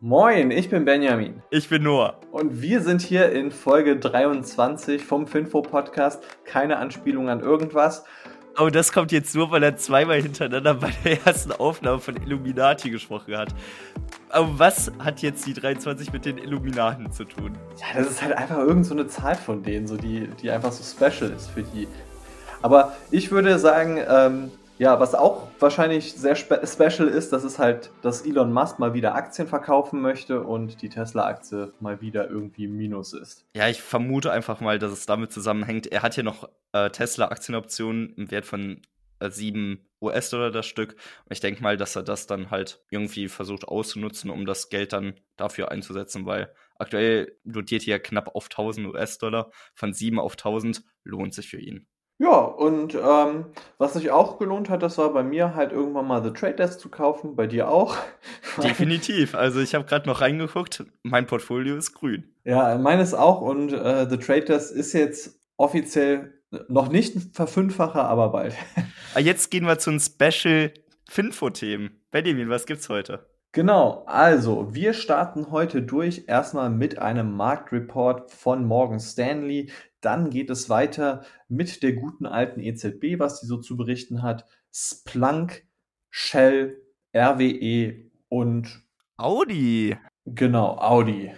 Moin, ich bin Benjamin. Ich bin Noah. Und wir sind hier in Folge 23 vom Finfo Podcast. Keine Anspielung an irgendwas. Oh, das kommt jetzt nur, weil er zweimal hintereinander bei der ersten Aufnahme von Illuminati gesprochen hat. Aber was hat jetzt die 23 mit den Illuminaten zu tun? Ja, das ist halt einfach irgend so eine Zahl von denen, so die, die einfach so special ist für die. Aber ich würde sagen, ähm, ja, was auch wahrscheinlich sehr spe special ist, das ist halt, dass Elon Musk mal wieder Aktien verkaufen möchte und die Tesla-Aktie mal wieder irgendwie im Minus ist. Ja, ich vermute einfach mal, dass es damit zusammenhängt. Er hat hier noch äh, Tesla-Aktienoptionen im Wert von äh, 7 US-Dollar das Stück. Und ich denke mal, dass er das dann halt irgendwie versucht auszunutzen, um das Geld dann dafür einzusetzen, weil aktuell dotiert hier knapp auf 1000 US-Dollar. Von 7 auf 1000 lohnt sich für ihn. Ja, und ähm, was sich auch gelohnt hat, das war bei mir halt irgendwann mal The Trade Desk zu kaufen, bei dir auch. Definitiv. Also ich habe gerade noch reingeguckt, mein Portfolio ist grün. Ja, meines auch und äh, The Trade Desk ist jetzt offiziell noch nicht ein Verfünffacher, aber bald. Ah, jetzt gehen wir zu den Special Finfo-Themen. Benjamin, was gibt's heute? Genau, also wir starten heute durch erstmal mit einem Marktreport von Morgan Stanley. Dann geht es weiter mit der guten alten EZB, was sie so zu berichten hat. Splunk, Shell, RWE und Audi. Genau, Audi.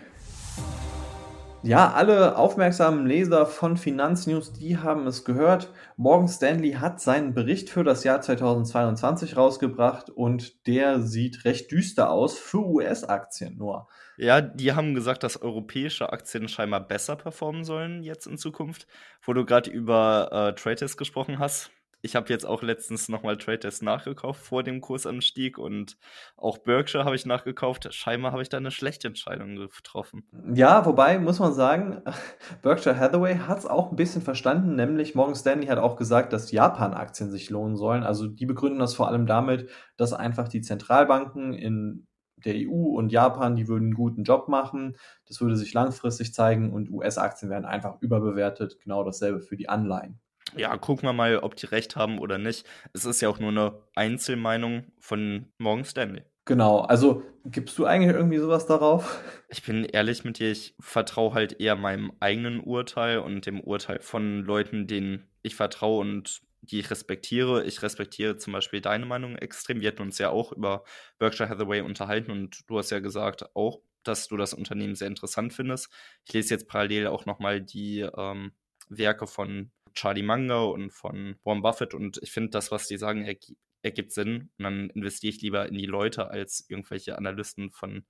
Ja, alle aufmerksamen Leser von Finanznews, die haben es gehört. Morgan Stanley hat seinen Bericht für das Jahr 2022 rausgebracht und der sieht recht düster aus für US-Aktien nur. Ja, die haben gesagt, dass europäische Aktien scheinbar besser performen sollen jetzt in Zukunft. Wo du gerade über äh, Traders gesprochen hast, ich habe jetzt auch letztens nochmal Traders nachgekauft vor dem Kursanstieg und auch Berkshire habe ich nachgekauft. Scheinbar habe ich da eine schlechte Entscheidung getroffen. Ja, wobei muss man sagen, Berkshire Hathaway hat es auch ein bisschen verstanden, nämlich Morgan Stanley hat auch gesagt, dass Japan-Aktien sich lohnen sollen. Also die begründen das vor allem damit, dass einfach die Zentralbanken in der EU und Japan, die würden einen guten Job machen. Das würde sich langfristig zeigen und US-Aktien werden einfach überbewertet. Genau dasselbe für die Anleihen ja, gucken wir mal, ob die recht haben oder nicht. Es ist ja auch nur eine Einzelmeinung von Morgan Stanley. Genau, also gibst du eigentlich irgendwie sowas darauf? Ich bin ehrlich mit dir, ich vertraue halt eher meinem eigenen Urteil und dem Urteil von Leuten, denen ich vertraue und die ich respektiere. Ich respektiere zum Beispiel deine Meinung extrem. Wir hatten uns ja auch über Berkshire Hathaway unterhalten und du hast ja gesagt auch, dass du das Unternehmen sehr interessant findest. Ich lese jetzt parallel auch nochmal die ähm, Werke von Charlie Munger und von Warren Buffett und ich finde, das, was die sagen, erg ergibt Sinn. Und dann investiere ich lieber in die Leute als irgendwelche Analysten von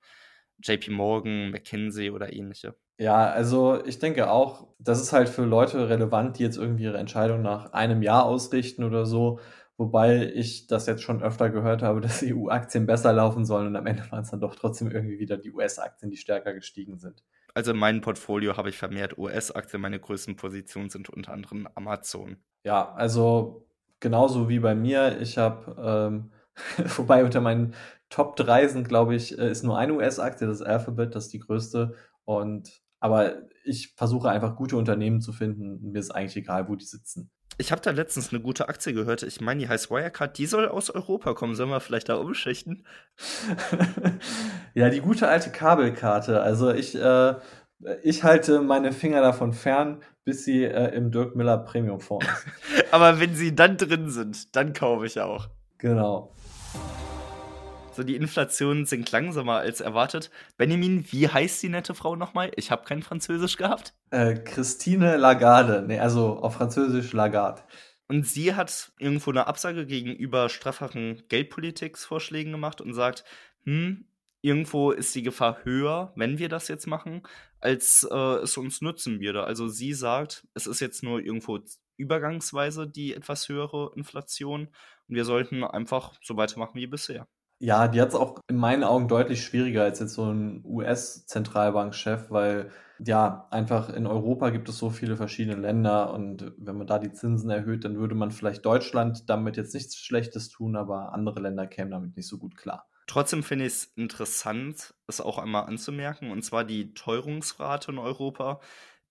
JP Morgan, McKinsey oder ähnliche. Ja, also ich denke auch, das ist halt für Leute relevant, die jetzt irgendwie ihre Entscheidung nach einem Jahr ausrichten oder so. Wobei ich das jetzt schon öfter gehört habe, dass EU-Aktien besser laufen sollen und am Ende waren es dann doch trotzdem irgendwie wieder die US-Aktien, die stärker gestiegen sind also in meinem Portfolio habe ich vermehrt US-Aktien. Meine größten Positionen sind unter anderem Amazon. Ja, also genauso wie bei mir. Ich habe, ähm, wobei unter meinen Top 3 sind, glaube ich, äh, ist nur eine US-Aktie, das Alphabet, das ist die größte. Und aber ich versuche einfach gute Unternehmen zu finden. Mir ist eigentlich egal, wo die sitzen. Ich habe da letztens eine gute Aktie gehört. Ich meine, die heißt Wirecard. Die soll aus Europa kommen. Sollen wir vielleicht da umschichten? ja, die gute alte Kabelkarte. Also ich, äh, ich halte meine Finger davon fern, bis sie äh, im Dirk Miller Premium Fonds ist. Aber wenn sie dann drin sind, dann kaufe ich auch. Genau. So, die Inflation sinkt langsamer als erwartet. Benjamin, wie heißt die nette Frau nochmal? Ich habe kein Französisch gehabt. Äh, Christine Lagarde. Nee, also auf Französisch Lagarde. Und sie hat irgendwo eine Absage gegenüber strafferen Geldpolitiksvorschlägen gemacht und sagt, hm, irgendwo ist die Gefahr höher, wenn wir das jetzt machen, als äh, es uns nutzen würde. Also sie sagt, es ist jetzt nur irgendwo übergangsweise die etwas höhere Inflation und wir sollten einfach so weitermachen wie bisher. Ja, die hat es auch in meinen Augen deutlich schwieriger als jetzt so ein US-Zentralbankchef, weil ja, einfach in Europa gibt es so viele verschiedene Länder und wenn man da die Zinsen erhöht, dann würde man vielleicht Deutschland damit jetzt nichts Schlechtes tun, aber andere Länder kämen damit nicht so gut klar. Trotzdem finde ich es interessant, es auch einmal anzumerken, und zwar die Teuerungsrate in Europa,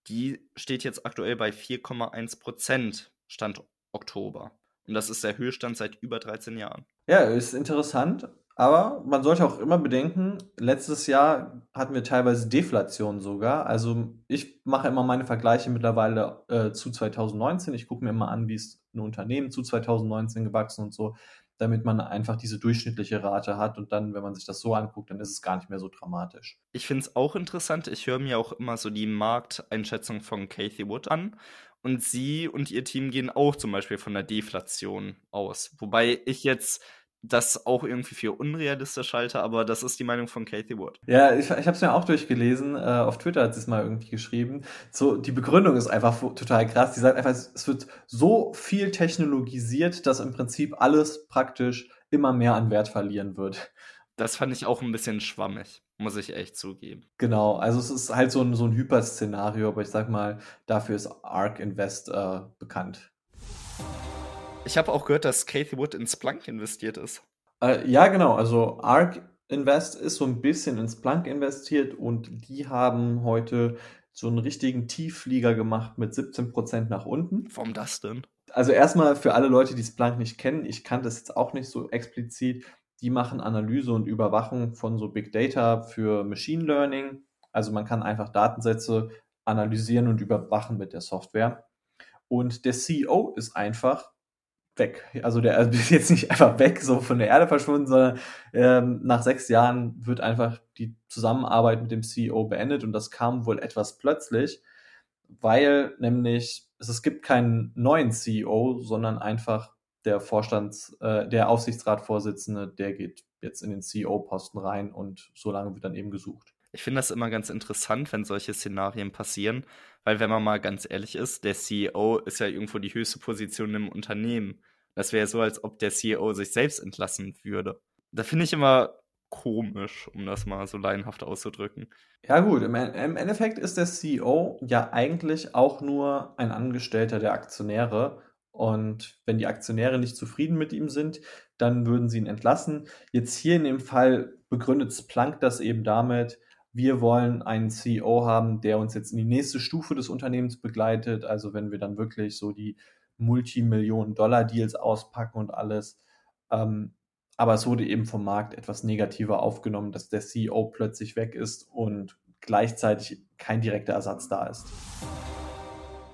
die steht jetzt aktuell bei 4,1 Prozent Stand Oktober. Und das ist der Höchststand seit über 13 Jahren. Ja, ist interessant. aber man sollte auch immer bedenken, letztes Jahr hatten wir teilweise Deflation sogar. Also ich mache immer meine Vergleiche mittlerweile äh, zu 2019. Ich gucke mir immer an, wie ist ein Unternehmen zu 2019 gewachsen und so, damit man einfach diese durchschnittliche Rate hat. Und dann, wenn man sich das so anguckt, dann ist es gar nicht mehr so dramatisch. Ich finde es auch interessant. Ich höre mir auch immer so die Markteinschätzung von Kathy Wood an. Und sie und ihr Team gehen auch zum Beispiel von der Deflation aus. Wobei ich jetzt das auch irgendwie für unrealistisch halte, aber das ist die Meinung von Kathy Wood. Ja, ich, ich habe es mir auch durchgelesen. Äh, auf Twitter hat sie es mal irgendwie geschrieben. So, die Begründung ist einfach total krass. Die sagt einfach, es wird so viel technologisiert, dass im Prinzip alles praktisch immer mehr an Wert verlieren wird. Das fand ich auch ein bisschen schwammig, muss ich echt zugeben. Genau, also es ist halt so ein, so ein Hyperszenario, aber ich sag mal, dafür ist ARK Invest äh, bekannt. Ich habe auch gehört, dass Kathy Wood in Splunk investiert ist. Äh, ja, genau. Also ARK Invest ist so ein bisschen in Splunk investiert und die haben heute so einen richtigen Tiefflieger gemacht mit 17% nach unten. Warum das denn? Also erstmal für alle Leute, die Splunk nicht kennen, ich kannte das jetzt auch nicht so explizit, die machen Analyse und Überwachung von so Big Data für Machine Learning. Also man kann einfach Datensätze analysieren und überwachen mit der Software. Und der CEO ist einfach weg. Also der also ist jetzt nicht einfach weg, so von der Erde verschwunden, sondern ähm, nach sechs Jahren wird einfach die Zusammenarbeit mit dem CEO beendet und das kam wohl etwas plötzlich, weil nämlich es, es gibt keinen neuen CEO, sondern einfach der Vorstands, äh, der Aufsichtsratsvorsitzende, der geht jetzt in den CEO-Posten rein und so lange wird dann eben gesucht. Ich finde das immer ganz interessant, wenn solche Szenarien passieren, weil wenn man mal ganz ehrlich ist, der CEO ist ja irgendwo die höchste Position im Unternehmen. Das wäre so, als ob der CEO sich selbst entlassen würde. Da finde ich immer komisch, um das mal so laienhaft auszudrücken. Ja gut, im, Endeffekt ist der CEO ja eigentlich auch nur ein Angestellter der Aktionäre. Und wenn die Aktionäre nicht zufrieden mit ihm sind, dann würden sie ihn entlassen. Jetzt hier in dem Fall begründet Splunk das eben damit, wir wollen einen CEO haben, der uns jetzt in die nächste Stufe des Unternehmens begleitet. Also wenn wir dann wirklich so die Multimillionen-Dollar-Deals auspacken und alles. Ähm, aber es wurde eben vom Markt etwas negativer aufgenommen, dass der CEO plötzlich weg ist und gleichzeitig kein direkter Ersatz da ist.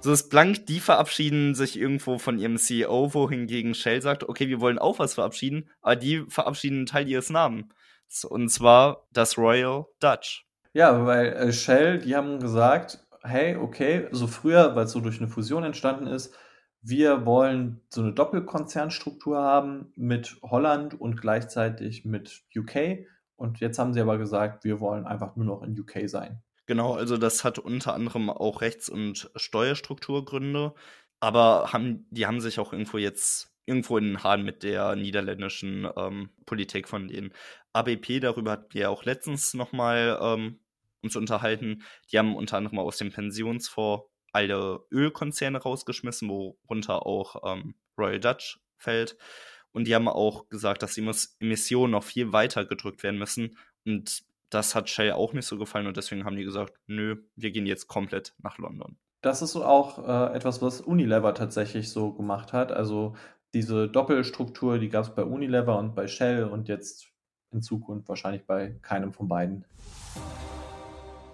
So ist blank, die verabschieden sich irgendwo von ihrem CEO, wohingegen Shell sagt, okay, wir wollen auch was verabschieden, aber die verabschieden einen Teil ihres Namens. Und zwar das Royal Dutch. Ja, weil äh, Shell, die haben gesagt, hey, okay, so früher, weil es so durch eine Fusion entstanden ist, wir wollen so eine Doppelkonzernstruktur haben mit Holland und gleichzeitig mit UK. Und jetzt haben sie aber gesagt, wir wollen einfach nur noch in UK sein. Genau, also das hat unter anderem auch Rechts- und Steuerstrukturgründe, aber haben, die haben sich auch irgendwo jetzt irgendwo in den Haaren mit der niederländischen ähm, Politik von denen. ABP, darüber hatten wir ja auch letztens nochmal ähm, uns unterhalten. Die haben unter anderem aus dem Pensionsfonds alle Ölkonzerne rausgeschmissen, worunter auch ähm, Royal Dutch fällt. Und die haben auch gesagt, dass die Emissionen noch viel weiter gedrückt werden müssen. Und das hat Shell auch nicht so gefallen und deswegen haben die gesagt, nö, wir gehen jetzt komplett nach London. Das ist auch äh, etwas, was Unilever tatsächlich so gemacht hat. Also diese Doppelstruktur, die gab es bei Unilever und bei Shell und jetzt in Zukunft wahrscheinlich bei keinem von beiden.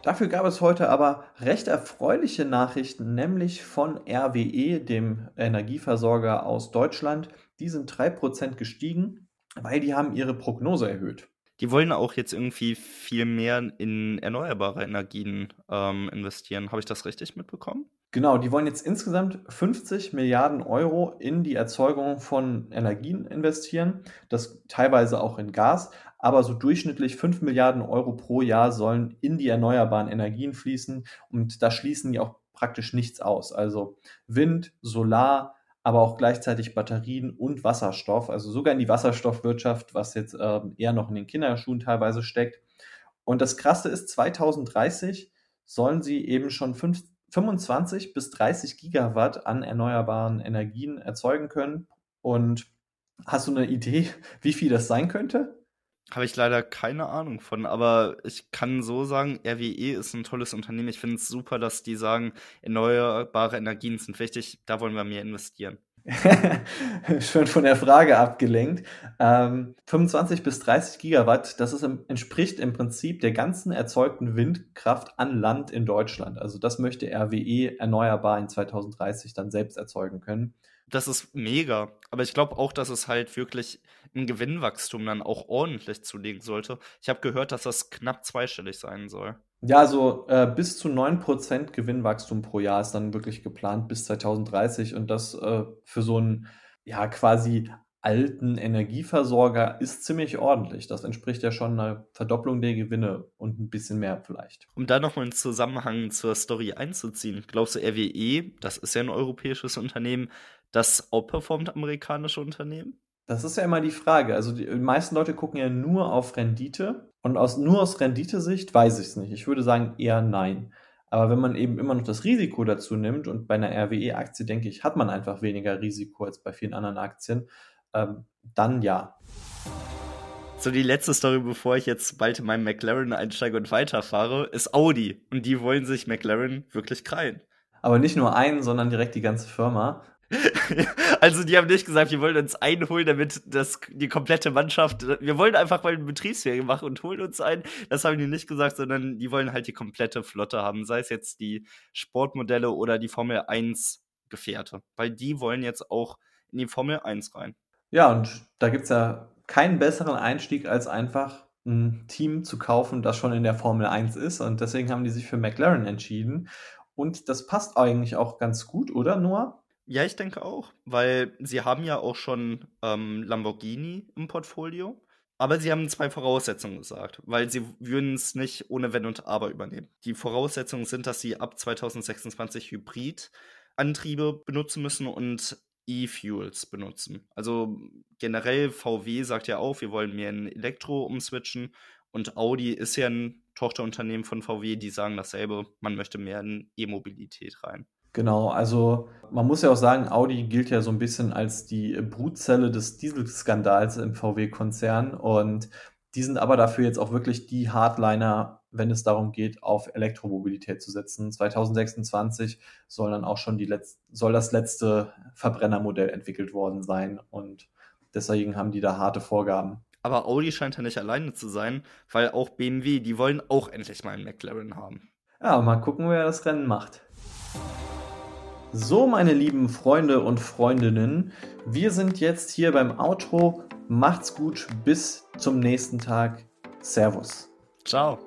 Dafür gab es heute aber recht erfreuliche Nachrichten, nämlich von RWE, dem Energieversorger aus Deutschland. Die sind 3% gestiegen, weil die haben ihre Prognose erhöht. Die wollen auch jetzt irgendwie viel mehr in erneuerbare Energien ähm, investieren. Habe ich das richtig mitbekommen? Genau, die wollen jetzt insgesamt 50 Milliarden Euro in die Erzeugung von Energien investieren, das teilweise auch in Gas, aber so durchschnittlich 5 Milliarden Euro pro Jahr sollen in die erneuerbaren Energien fließen und da schließen die auch praktisch nichts aus. Also Wind, Solar, aber auch gleichzeitig Batterien und Wasserstoff, also sogar in die Wasserstoffwirtschaft, was jetzt äh, eher noch in den Kinderschuhen teilweise steckt. Und das Krasse ist, 2030 sollen sie eben schon 5, 25 bis 30 Gigawatt an erneuerbaren Energien erzeugen können. Und hast du eine Idee, wie viel das sein könnte? Habe ich leider keine Ahnung von, aber ich kann so sagen, RWE ist ein tolles Unternehmen. Ich finde es super, dass die sagen, erneuerbare Energien sind wichtig, da wollen wir mehr investieren. Schön von der Frage abgelenkt. Ähm, 25 bis 30 Gigawatt, das ist entspricht im Prinzip der ganzen erzeugten Windkraft an Land in Deutschland. Also das möchte RWE erneuerbar in 2030 dann selbst erzeugen können. Das ist mega. Aber ich glaube auch, dass es halt wirklich ein Gewinnwachstum dann auch ordentlich zulegen sollte. Ich habe gehört, dass das knapp zweistellig sein soll. Ja, so äh, bis zu 9% Gewinnwachstum pro Jahr ist dann wirklich geplant bis 2030 und das äh, für so einen ja quasi alten Energieversorger ist ziemlich ordentlich. Das entspricht ja schon einer Verdopplung der Gewinne und ein bisschen mehr vielleicht. Um da nochmal einen Zusammenhang zur Story einzuziehen, glaubst du, RWE, das ist ja ein europäisches Unternehmen, das outperformt amerikanische Unternehmen? Das ist ja immer die Frage. Also die meisten Leute gucken ja nur auf Rendite und aus, nur aus Renditesicht weiß ich es nicht. Ich würde sagen eher nein. Aber wenn man eben immer noch das Risiko dazu nimmt und bei einer RWE-Aktie, denke ich, hat man einfach weniger Risiko als bei vielen anderen Aktien, ähm, dann ja. So, die letzte Story, bevor ich jetzt bald in meinen McLaren einsteige und weiterfahre, ist Audi. Und die wollen sich McLaren wirklich krallen. Aber nicht nur einen, sondern direkt die ganze Firma. Also die haben nicht gesagt, wir wollen uns einholen, damit das die komplette Mannschaft, wir wollen einfach mal eine Betriebsferien machen und holen uns ein. Das haben die nicht gesagt, sondern die wollen halt die komplette Flotte haben, sei es jetzt die Sportmodelle oder die Formel 1 Gefährte, weil die wollen jetzt auch in die Formel 1 rein. Ja, und da gibt es ja keinen besseren Einstieg, als einfach ein Team zu kaufen, das schon in der Formel 1 ist. Und deswegen haben die sich für McLaren entschieden. Und das passt eigentlich auch ganz gut, oder Noah? Ja, ich denke auch, weil sie haben ja auch schon ähm, Lamborghini im Portfolio. Aber sie haben zwei Voraussetzungen gesagt, weil sie würden es nicht ohne Wenn und Aber übernehmen. Die Voraussetzungen sind, dass sie ab 2026 Hybridantriebe benutzen müssen und E-Fuels benutzen. Also generell VW sagt ja auch, wir wollen mehr in Elektro umswitchen und Audi ist ja ein Tochterunternehmen von VW, die sagen dasselbe, man möchte mehr in E-Mobilität rein. Genau, also man muss ja auch sagen, Audi gilt ja so ein bisschen als die Brutzelle des Dieselskandals im VW-Konzern und die sind aber dafür jetzt auch wirklich die Hardliner, wenn es darum geht, auf Elektromobilität zu setzen. 2026 soll dann auch schon die letzte, soll das letzte Verbrennermodell entwickelt worden sein und deswegen haben die da harte Vorgaben. Aber Audi scheint ja nicht alleine zu sein, weil auch BMW, die wollen auch endlich mal einen McLaren haben. Ja, mal gucken, wer das Rennen macht. So, meine lieben Freunde und Freundinnen, wir sind jetzt hier beim Outro. Macht's gut, bis zum nächsten Tag. Servus. Ciao.